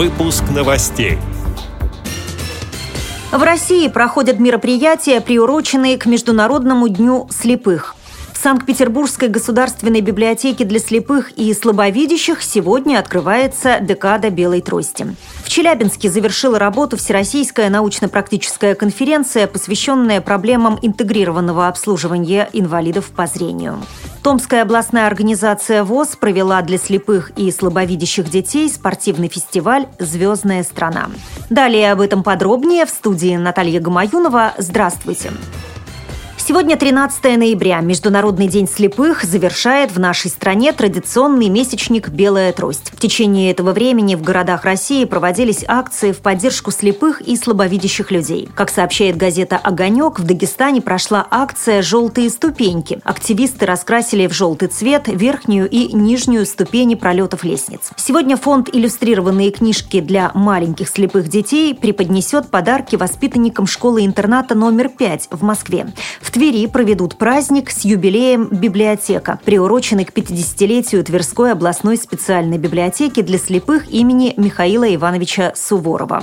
Выпуск новостей. В России проходят мероприятия, приуроченные к Международному дню слепых. Санкт-Петербургской государственной библиотеке для слепых и слабовидящих сегодня открывается декада белой трости. В Челябинске завершила работу Всероссийская научно-практическая конференция, посвященная проблемам интегрированного обслуживания инвалидов по зрению. Томская областная организация ВОЗ провела для слепых и слабовидящих детей спортивный фестиваль «Звездная страна». Далее об этом подробнее в студии Наталья Гамаюнова. Здравствуйте! Здравствуйте! Сегодня 13 ноября. Международный день слепых завершает в нашей стране традиционный месячник «Белая трость». В течение этого времени в городах России проводились акции в поддержку слепых и слабовидящих людей. Как сообщает газета «Огонек», в Дагестане прошла акция «Желтые ступеньки». Активисты раскрасили в желтый цвет верхнюю и нижнюю ступени пролетов лестниц. Сегодня фонд «Иллюстрированные книжки для маленьких слепых детей» преподнесет подарки воспитанникам школы-интерната номер 5 в Москве. В Твери проведут праздник с юбилеем «Библиотека», приуроченный к 50-летию Тверской областной специальной библиотеки для слепых имени Михаила Ивановича Суворова.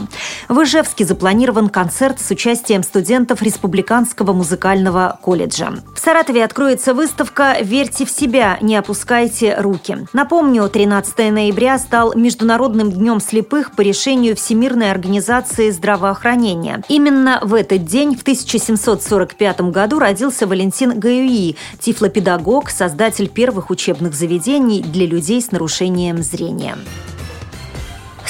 В Ижевске запланирован концерт с участием студентов Республиканского музыкального колледжа. В Саратове откроется выставка «Верьте в себя, не опускайте руки». Напомню, 13 ноября стал Международным днем слепых по решению Всемирной организации здравоохранения. Именно в этот день, в 1745 году, родился Валентин Гаюи, тифлопедагог, создатель первых учебных заведений для людей с нарушением зрения.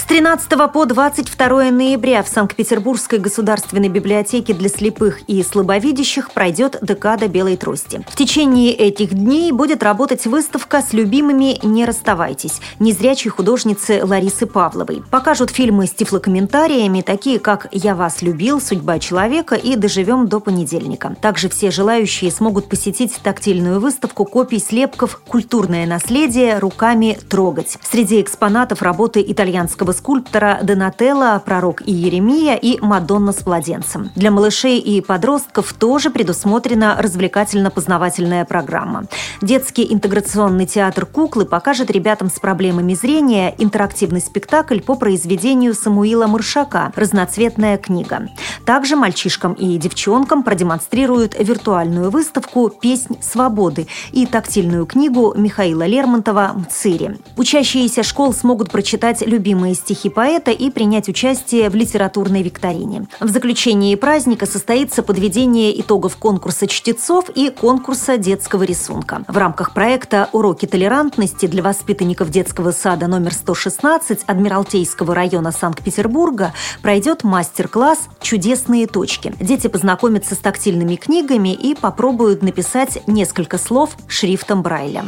13 по 22 ноября в Санкт-Петербургской государственной библиотеке для слепых и слабовидящих пройдет декада белой трости. В течение этих дней будет работать выставка с любимыми «Не расставайтесь» незрячей художницы Ларисы Павловой. Покажут фильмы с тифлокомментариями, такие как «Я вас любил», «Судьба человека» и «Доживем до понедельника». Также все желающие смогут посетить тактильную выставку копий слепков «Культурное наследие. Руками трогать». Среди экспонатов работы итальянского скульптора Донателло, пророк Иеремия и Мадонна с младенцем. Для малышей и подростков тоже предусмотрена развлекательно-познавательная программа. Детский интеграционный театр «Куклы» покажет ребятам с проблемами зрения интерактивный спектакль по произведению Самуила Маршака «Разноцветная книга». Также мальчишкам и девчонкам продемонстрируют виртуальную выставку «Песнь свободы» и тактильную книгу Михаила Лермонтова «Мцири». Учащиеся школ смогут прочитать любимые стихи поэта и принять участие в литературной викторине. В заключении праздника состоится подведение итогов конкурса чтецов и конкурса детского рисунка. В рамках проекта «Уроки толерантности» для воспитанников детского сада номер 116 Адмиралтейского района Санкт-Петербурга пройдет мастер-класс «Чудесные точки». Дети познакомятся с тактильными книгами и попробуют написать несколько слов шрифтом Брайля.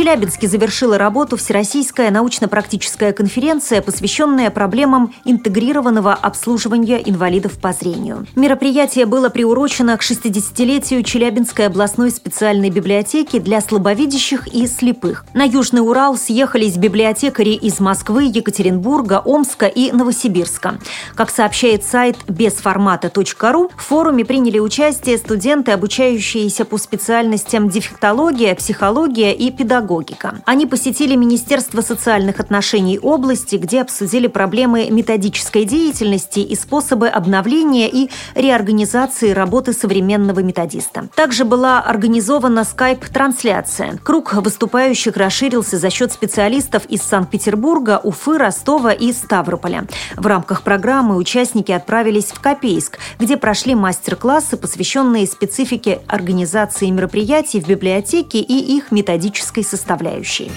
Челябинске завершила работу Всероссийская научно-практическая конференция, посвященная проблемам интегрированного обслуживания инвалидов по зрению. Мероприятие было приурочено к 60-летию Челябинской областной специальной библиотеки для слабовидящих и слепых. На Южный Урал съехались библиотекари из Москвы, Екатеринбурга, Омска и Новосибирска. Как сообщает сайт безформата.ру, в форуме приняли участие студенты, обучающиеся по специальностям дефектология, психология и педагогика педагогика. Они посетили Министерство социальных отношений области, где обсудили проблемы методической деятельности и способы обновления и реорганизации работы современного методиста. Также была организована скайп-трансляция. Круг выступающих расширился за счет специалистов из Санкт-Петербурга, Уфы, Ростова и Ставрополя. В рамках программы участники отправились в Копейск, где прошли мастер-классы, посвященные специфике организации мероприятий в библиотеке и их методической составляющей.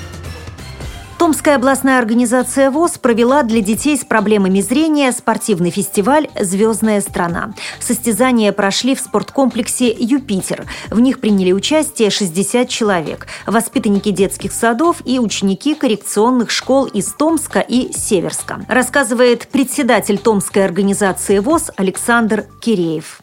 Томская областная организация ВОЗ провела для детей с проблемами зрения спортивный фестиваль «Звездная страна». Состязания прошли в спорткомплексе «Юпитер». В них приняли участие 60 человек – воспитанники детских садов и ученики коррекционных школ из Томска и Северска. Рассказывает председатель Томской организации ВОЗ Александр Киреев.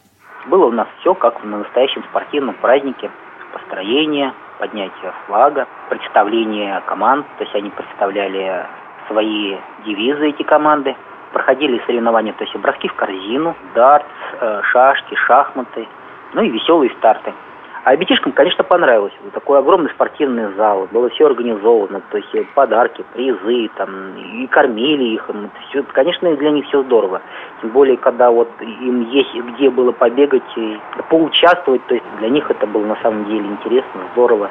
Было у нас все как на настоящем спортивном празднике. Построение, поднятие флага, представление команд, то есть они представляли свои девизы, эти команды. Проходили соревнования, то есть броски в корзину, дартс, э, шашки, шахматы, ну и веселые старты. А ребятишкам, конечно, понравилось. Такой огромный спортивный зал, было все организовано, то есть подарки, призы, там, и кормили их. Все, конечно, для них все здорово. Тем более, когда вот им есть где было побегать и поучаствовать, то есть для них это было на самом деле интересно, здорово.